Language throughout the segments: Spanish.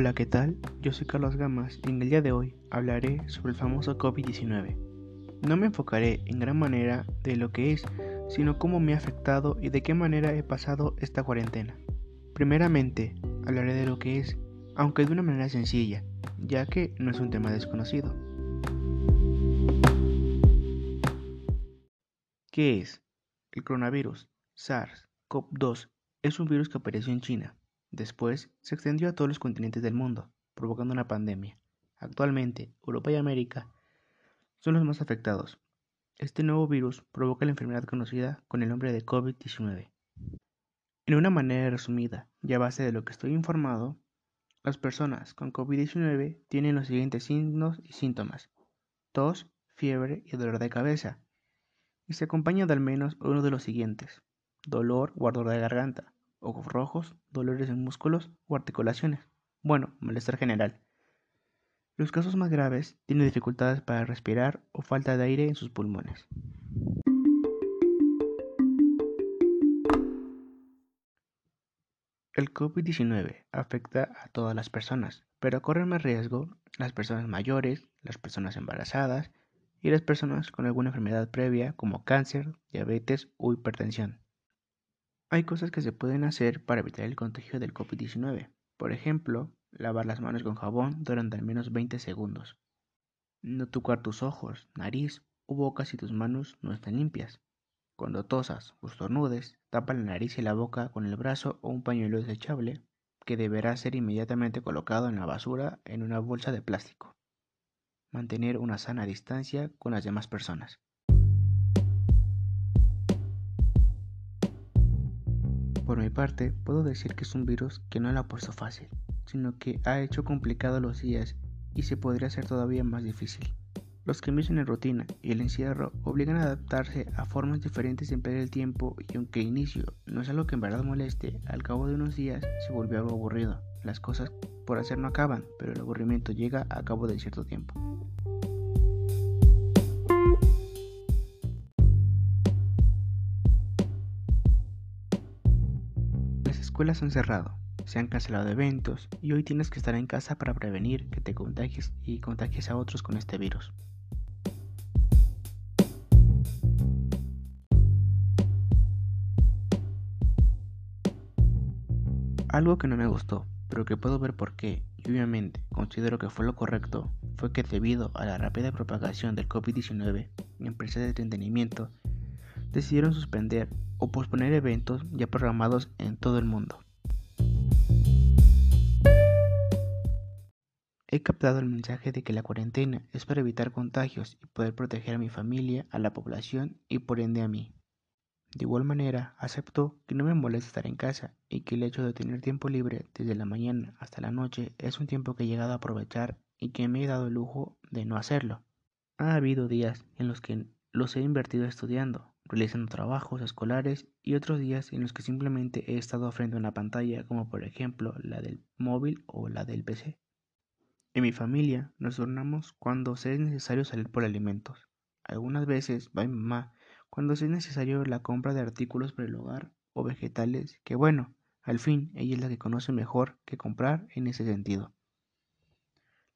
Hola, ¿qué tal? Yo soy Carlos Gamas y en el día de hoy hablaré sobre el famoso COVID-19. No me enfocaré en gran manera de lo que es, sino cómo me ha afectado y de qué manera he pasado esta cuarentena. Primeramente, hablaré de lo que es, aunque de una manera sencilla, ya que no es un tema desconocido. ¿Qué es? El coronavirus SARS-CoV-2 es un virus que apareció en China Después se extendió a todos los continentes del mundo, provocando una pandemia. Actualmente, Europa y América son los más afectados. Este nuevo virus provoca la enfermedad conocida con el nombre de COVID-19. En una manera resumida y a base de lo que estoy informado, las personas con COVID-19 tienen los siguientes signos y síntomas: tos, fiebre y dolor de cabeza, y se acompaña de al menos uno de los siguientes: dolor o ardor de garganta, ojos rojos, dolores en músculos o articulaciones. Bueno, malestar general. Los casos más graves tienen dificultades para respirar o falta de aire en sus pulmones. El COVID-19 afecta a todas las personas, pero corren más riesgo las personas mayores, las personas embarazadas y las personas con alguna enfermedad previa como cáncer, diabetes o hipertensión. Hay cosas que se pueden hacer para evitar el contagio del COVID-19. Por ejemplo, lavar las manos con jabón durante al menos 20 segundos. No tocar tus ojos, nariz o boca si tus manos no están limpias. Cuando tosas o estornudes, tapa la nariz y la boca con el brazo o un pañuelo desechable que deberá ser inmediatamente colocado en la basura en una bolsa de plástico. Mantener una sana distancia con las demás personas. Por mi parte, puedo decir que es un virus que no lo ha puesto fácil, sino que ha hecho complicado los días y se podría hacer todavía más difícil. Los cambios en la rutina y el encierro obligan a adaptarse a formas diferentes de emplear el tiempo y aunque inicio no es algo que en verdad moleste, al cabo de unos días se volvió algo aburrido. Las cosas por hacer no acaban, pero el aburrimiento llega a cabo de cierto tiempo. Escuelas han cerrado, se han cancelado eventos y hoy tienes que estar en casa para prevenir que te contagies y contagies a otros con este virus. Algo que no me gustó, pero que puedo ver por qué, y obviamente considero que fue lo correcto, fue que debido a la rápida propagación del COVID-19, empresas de entretenimiento decidieron suspender o posponer eventos ya programados en todo el mundo. He captado el mensaje de que la cuarentena es para evitar contagios y poder proteger a mi familia, a la población y por ende a mí. De igual manera, acepto que no me molesta estar en casa y que el hecho de tener tiempo libre desde la mañana hasta la noche es un tiempo que he llegado a aprovechar y que me he dado el lujo de no hacerlo. Ha habido días en los que los he invertido estudiando, realizando trabajos escolares y otros días en los que simplemente he estado frente a una pantalla como por ejemplo la del móvil o la del PC. En mi familia nos turnamos cuando sea necesario salir por alimentos. Algunas veces va mi mamá cuando sea necesario la compra de artículos para el hogar o vegetales que bueno, al fin ella es la que conoce mejor que comprar en ese sentido.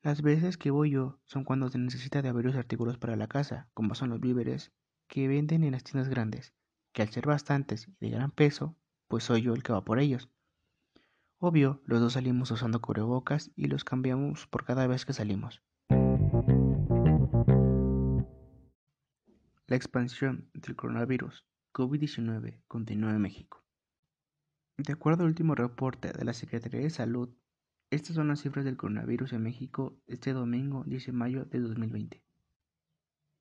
Las veces que voy yo son cuando se necesita de varios artículos para la casa, como son los víveres, que venden en las tiendas grandes, que al ser bastantes y de gran peso, pues soy yo el que va por ellos. Obvio, los dos salimos usando cubrebocas y los cambiamos por cada vez que salimos. La expansión del coronavirus COVID-19 continúa en México. De acuerdo al último reporte de la Secretaría de Salud, estas son las cifras del coronavirus en México este domingo 10 de mayo de 2020.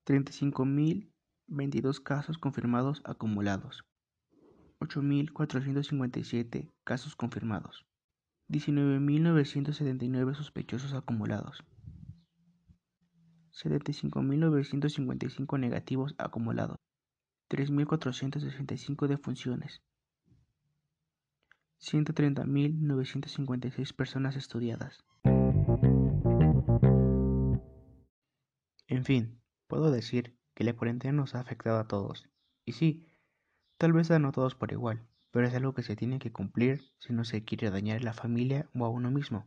35.000 22 casos confirmados acumulados, 8.457 casos confirmados, 19.979 sospechosos acumulados, 75.955 negativos acumulados, 3.465 defunciones, 130.956 personas estudiadas. En fin, puedo decir que la cuarentena nos ha afectado a todos. Y sí, tal vez a no todos por igual, pero es algo que se tiene que cumplir si no se quiere dañar a la familia o a uno mismo.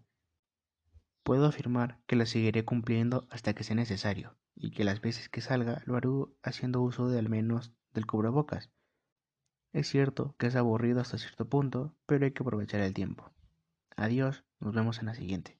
Puedo afirmar que la seguiré cumpliendo hasta que sea necesario y que las veces que salga lo haré haciendo uso de al menos del cubrebocas. Es cierto que es aburrido hasta cierto punto, pero hay que aprovechar el tiempo. Adiós, nos vemos en la siguiente.